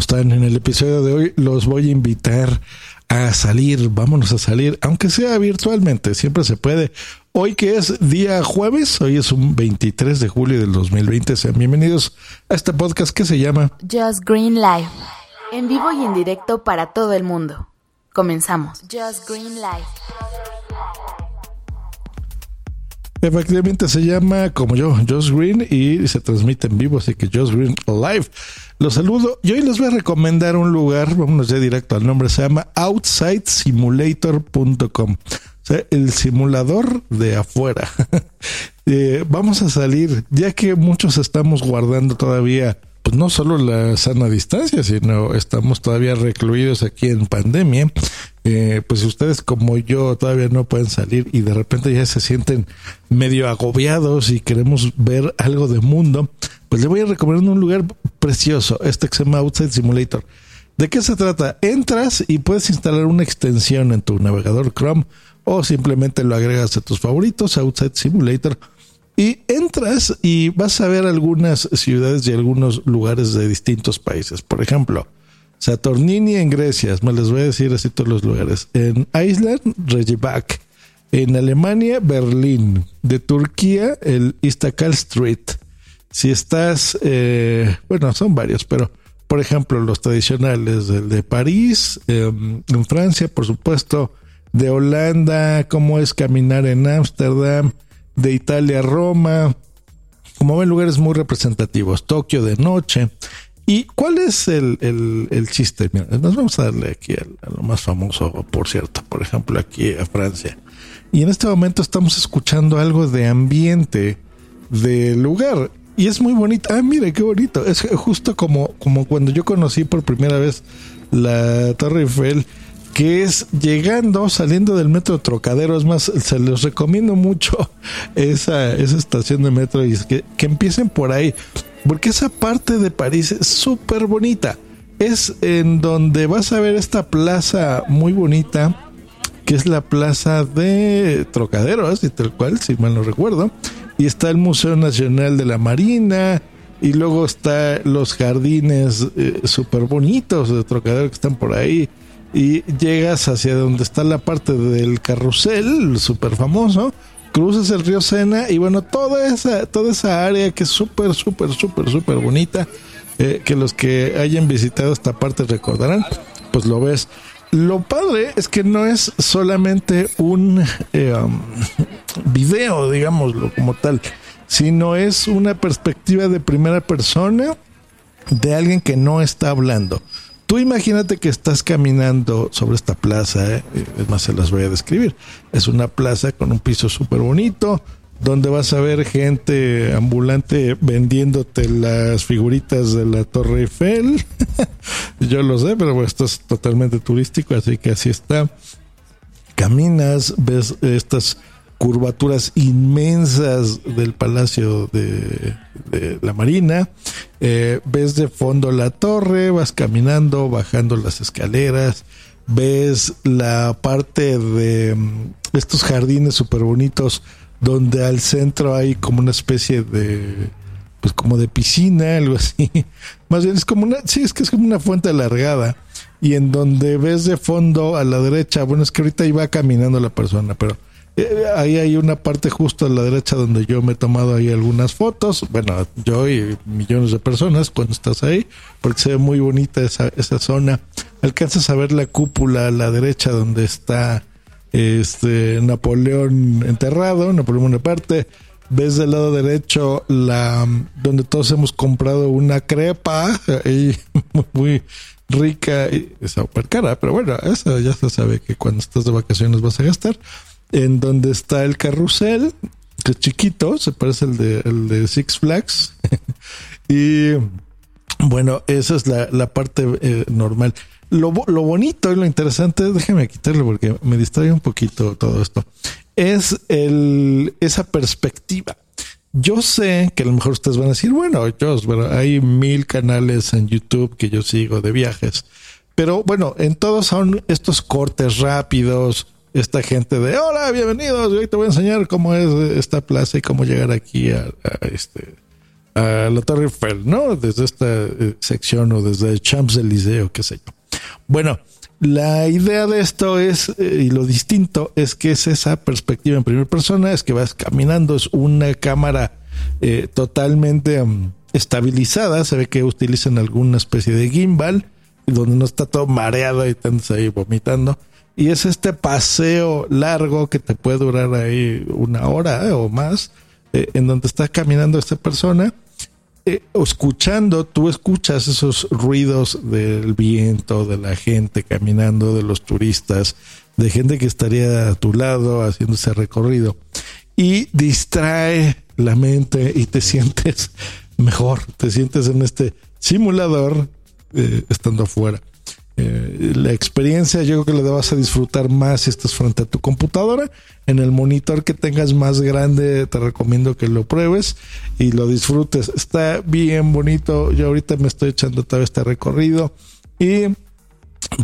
¿cómo están? En el episodio de hoy los voy a invitar a salir, vámonos a salir, aunque sea virtualmente, siempre se puede. Hoy que es día jueves, hoy es un 23 de julio del 2020, sean bienvenidos a este podcast que se llama Just Green Life, en vivo y en directo para todo el mundo. Comenzamos. Just Green Life. Efectivamente se llama como yo, Just Green, y se transmite en vivo, así que Just Green Live. Los saludo y hoy les voy a recomendar un lugar, vámonos ya directo al nombre, se llama OutsideSimulator.com. O sea, el simulador de afuera. eh, vamos a salir, ya que muchos estamos guardando todavía pues no solo la sana distancia, sino estamos todavía recluidos aquí en pandemia. Eh, pues ustedes como yo todavía no pueden salir y de repente ya se sienten medio agobiados y queremos ver algo de mundo, pues le voy a recomendar un lugar precioso, este que se llama Outside Simulator. ¿De qué se trata? Entras y puedes instalar una extensión en tu navegador Chrome o simplemente lo agregas a tus favoritos, Outside Simulator y entras y vas a ver algunas ciudades y algunos lugares de distintos países. Por ejemplo, Saturnini en Grecia, me les voy a decir así todos los lugares. En Iceland, Reykjavik. En Alemania, Berlín. De Turquía, el Istanbul Street. Si estás, eh, bueno, son varios, pero por ejemplo, los tradicionales, el de París, em, en Francia, por supuesto, de Holanda, cómo es caminar en Ámsterdam, de Italia Roma, como ven, lugares muy representativos, Tokio de noche. ¿Y cuál es el, el, chiste? nos vamos a darle aquí a, lo más famoso, por cierto, por ejemplo, aquí a Francia. Y en este momento estamos escuchando algo de ambiente del lugar. Y es muy bonito. Ah, mire, qué bonito. Es justo como, como cuando yo conocí por primera vez la Torre Eiffel que es llegando, saliendo del metro Trocadero. Es más, se les recomiendo mucho esa, esa estación de metro y es que, que empiecen por ahí, porque esa parte de París es súper bonita. Es en donde vas a ver esta plaza muy bonita, que es la plaza de Trocadero, así tal cual, si mal no recuerdo. Y está el Museo Nacional de la Marina, y luego está los jardines eh, súper bonitos de Trocadero que están por ahí y llegas hacia donde está la parte del carrusel, súper famoso, cruzas el río Sena y bueno, toda esa, toda esa área que es súper, súper, súper, súper bonita, eh, que los que hayan visitado esta parte recordarán, pues lo ves. Lo padre es que no es solamente un eh, um, video, digámoslo como tal, sino es una perspectiva de primera persona de alguien que no está hablando. Tú imagínate que estás caminando sobre esta plaza, ¿eh? es más, se las voy a describir. Es una plaza con un piso súper bonito, donde vas a ver gente ambulante vendiéndote las figuritas de la Torre Eiffel. Yo lo sé, pero esto es totalmente turístico, así que así está. Caminas, ves estas curvaturas inmensas del Palacio de, la Marina. Eh, ves de fondo la torre, vas caminando, bajando las escaleras, ves la parte de mm, estos jardines súper bonitos donde al centro hay como una especie de pues como de piscina, algo así. Más bien es como una, sí, es que es como una fuente alargada. Y en donde ves de fondo a la derecha, bueno, es que ahorita iba caminando la persona, pero ahí hay una parte justo a la derecha donde yo me he tomado ahí algunas fotos. Bueno, yo y millones de personas cuando estás ahí, porque se ve muy bonita esa, esa zona. Alcanzas a ver la cúpula a la derecha donde está este Napoleón enterrado, Napoleón parte Ves del lado derecho la donde todos hemos comprado una crepa ahí muy rica y súper cara, pero bueno, eso ya se sabe que cuando estás de vacaciones vas a gastar en donde está el carrusel, que es chiquito, se parece al de, el de Six Flags. y bueno, esa es la, parte eh, normal. Lo, lo, bonito y lo interesante, déjame quitarlo porque me distrae un poquito todo esto, es el, esa perspectiva. Yo sé que a lo mejor ustedes van a decir, bueno, yo, bueno, hay mil canales en YouTube que yo sigo de viajes, pero bueno, en todos son estos cortes rápidos, esta gente de hola, bienvenidos, hoy te voy a enseñar cómo es esta plaza y cómo llegar aquí a, este a la Torre Eiffel, ¿no? Desde esta eh, sección o desde Champs-Élysées o qué sé yo. Bueno, la idea de esto es, eh, y lo distinto, es que es esa perspectiva en primera persona, es que vas caminando, es una cámara eh, totalmente mm, estabilizada, se ve que utilizan alguna especie de gimbal, donde no está todo mareado y estás ahí vomitando. Y es este paseo largo que te puede durar ahí una hora o más, en donde está caminando esta persona eh, escuchando, tú escuchas esos ruidos del viento, de la gente caminando, de los turistas, de gente que estaría a tu lado haciendo ese recorrido y distrae la mente y te sientes mejor, te sientes en este simulador eh, estando afuera. Eh, la experiencia yo creo que la vas a disfrutar más si estás frente a tu computadora. En el monitor que tengas más grande te recomiendo que lo pruebes y lo disfrutes. Está bien bonito. Yo ahorita me estoy echando todo este recorrido y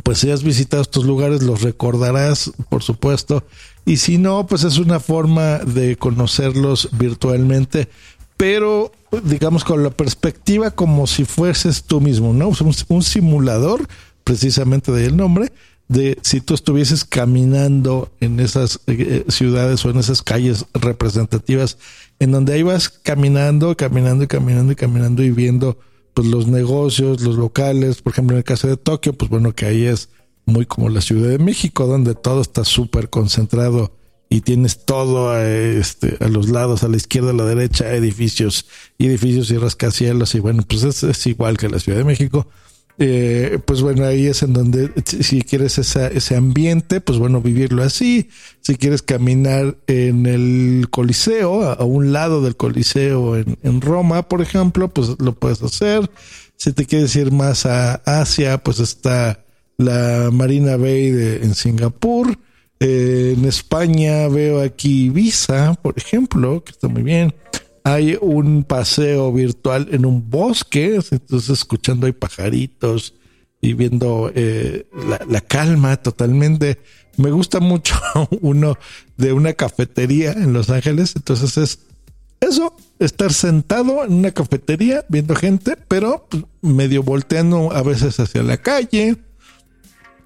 pues si has visitado estos lugares los recordarás, por supuesto. Y si no, pues es una forma de conocerlos virtualmente, pero digamos con la perspectiva como si fueses tú mismo, ¿no? un simulador precisamente de el nombre, de si tú estuvieses caminando en esas eh, ciudades o en esas calles representativas, en donde ahí vas caminando, caminando y caminando y caminando y viendo pues los negocios, los locales, por ejemplo en el caso de Tokio, pues bueno que ahí es muy como la Ciudad de México, donde todo está súper concentrado y tienes todo este, a los lados, a la izquierda, a la derecha, edificios edificios y rascacielos y bueno, pues es, es igual que la Ciudad de México eh, pues bueno, ahí es en donde si quieres ese ambiente, pues bueno, vivirlo así. Si quieres caminar en el Coliseo, a, un lado del Coliseo en, Roma, por ejemplo, pues lo puedes hacer. Si te quieres ir más a Asia, pues está la Marina Bay en Singapur. Eh, en España veo aquí Visa, por ejemplo, que está muy bien hay un paseo virtual en un bosque, entonces escuchando hay pajaritos y viendo eh, la, calma totalmente. Me gusta mucho uno de una cafetería en Los Ángeles, entonces es eso, estar sentado en una cafetería viendo gente, pero medio volteando a veces hacia la calle,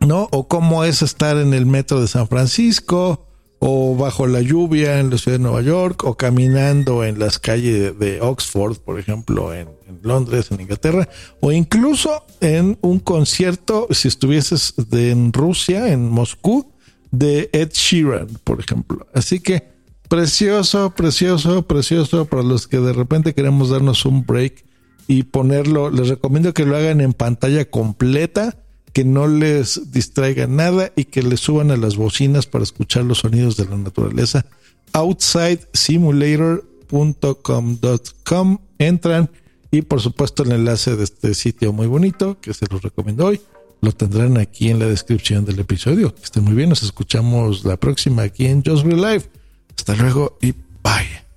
¿no? O cómo es estar en el metro de San Francisco, o bajo la lluvia en la ciudad de Nueva York, o caminando en las calles de Oxford, por ejemplo, en, Londres, en Inglaterra, o incluso en un concierto, si estuvieses en Rusia, en Moscú, de Ed Sheeran, por ejemplo. Así que precioso, precioso, precioso para los que de repente queremos darnos un break y ponerlo. Les recomiendo que lo hagan en pantalla completa que no les distraiga nada y que les suban a las bocinas para escuchar los sonidos de la naturaleza. OutsideSimulator.com.com entran y por supuesto el enlace de este sitio muy bonito que se los recomiendo hoy lo tendrán aquí en la descripción del episodio. Que estén muy bien, nos escuchamos la próxima aquí en Just Real Life. Hasta luego y bye.